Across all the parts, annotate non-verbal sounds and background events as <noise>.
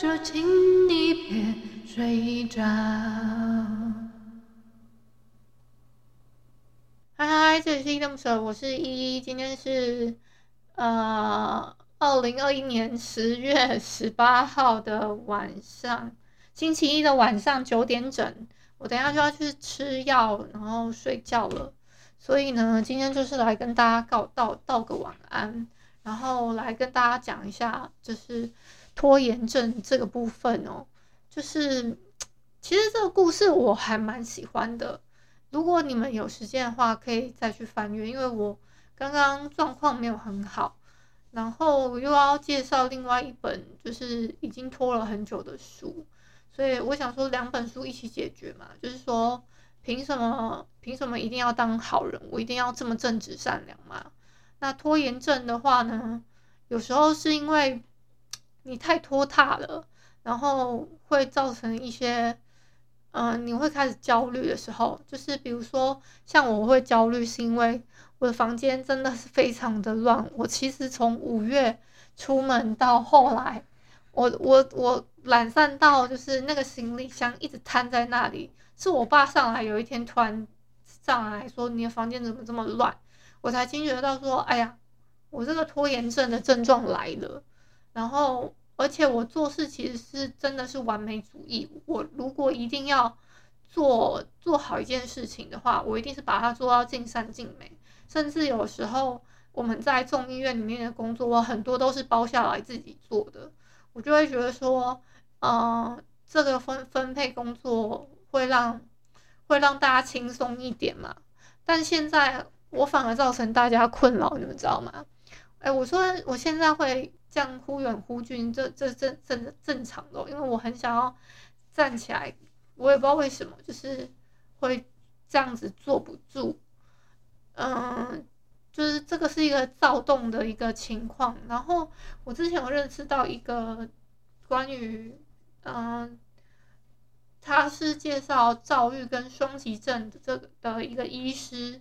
就请你别睡着。嗨嗨，这里是依依恋不舍，我是依依，今天是呃二零二一年十月十八号的晚上。星期一的晚上九点整，我等下就要去吃药，然后睡觉了。所以呢，今天就是来跟大家告道道个晚安，然后来跟大家讲一下，就是拖延症这个部分哦。就是其实这个故事我还蛮喜欢的，如果你们有时间的话，可以再去翻阅，因为我刚刚状况没有很好，然后又要介绍另外一本，就是已经拖了很久的书。所以我想说，两本书一起解决嘛，就是说，凭什么凭什么一定要当好人？我一定要这么正直善良嘛？那拖延症的话呢，有时候是因为你太拖沓了，然后会造成一些，嗯、你会开始焦虑的时候，就是比如说像我会焦虑，是因为我的房间真的是非常的乱。我其实从五月出门到后来。我我我懒散到就是那个行李箱一直摊在那里，是我爸上来有一天突然上来说，你的房间怎么这么乱，我才惊觉到说，哎呀，我这个拖延症的症状来了。然后而且我做事其实是真的是完美主义，我如果一定要做做好一件事情的话，我一定是把它做到尽善尽美。甚至有时候我们在众议院里面的工作，我很多都是包下来自己做的。我就会觉得说，嗯、这个分分配工作会让会让大家轻松一点嘛。但现在我反而造成大家困扰，你们知道吗？哎，我说我现在会这样忽远忽近，这这这正正常的，因为我很想要站起来，我也不知道为什么，就是会这样子坐不住，嗯、就是这个是一个躁动的一个情况，然后我之前有认识到一个关于，嗯，他是介绍躁郁跟双极症的这个的一个医师，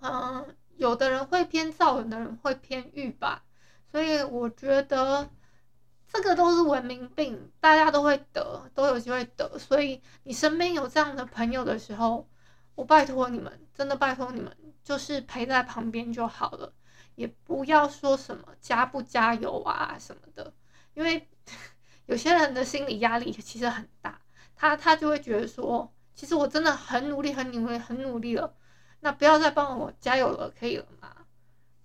嗯，有的人会偏躁，有的人会偏郁吧，所以我觉得这个都是文明病，大家都会得，都有机会得，所以你身边有这样的朋友的时候，我拜托你们，真的拜托你们。就是陪在旁边就好了，也不要说什么加不加油啊什么的，因为 <laughs> 有些人的心理压力其实很大，他他就会觉得说，其实我真的很努力，很努力，很努力了，那不要再帮我加油了，可以了吗？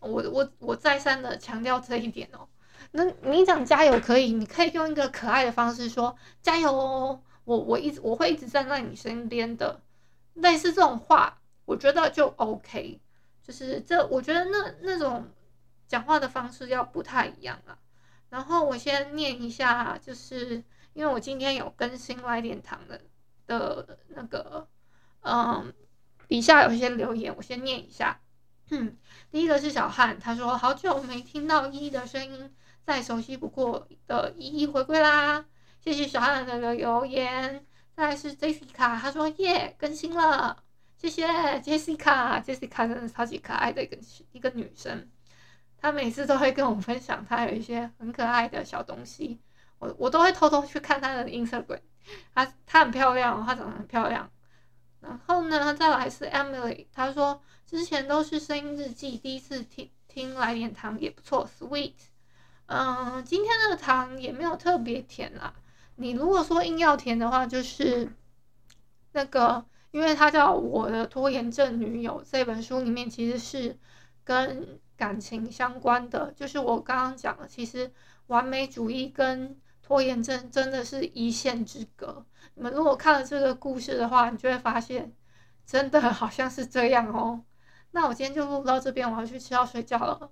我我我再三的强调这一点哦。那你讲加油可以，你可以用一个可爱的方式说加油哦，我我一直我会一直站在你身边的，类似这种话。我觉得就 OK，就是这，我觉得那那种讲话的方式要不太一样啊。然后我先念一下，就是因为我今天有更新来点糖的的那个，嗯，底下有一些留言，我先念一下。嗯，第一个是小汉，他说好久没听到依依的声音，再熟悉不过的依依回归啦，谢谢小汉的留言。再来是 Jessica，他说耶，更新了。谢谢 Jessica，Jessica 真的超级可爱的一个一个女生，她每次都会跟我分享她有一些很可爱的小东西，我我都会偷偷去看她的 Instagram，她她很漂亮，她长得很漂亮。然后呢，再来是 Emily，她说之前都是声音日记，第一次听听来点糖也不错，Sweet。嗯，今天的糖也没有特别甜啦，你如果说硬要甜的话，就是那个。因为它叫我的拖延症女友这本书里面其实是跟感情相关的，就是我刚刚讲的，其实完美主义跟拖延症真的是一线之隔。你们如果看了这个故事的话，你就会发现真的好像是这样哦。那我今天就录到这边，我要去吃药睡觉了。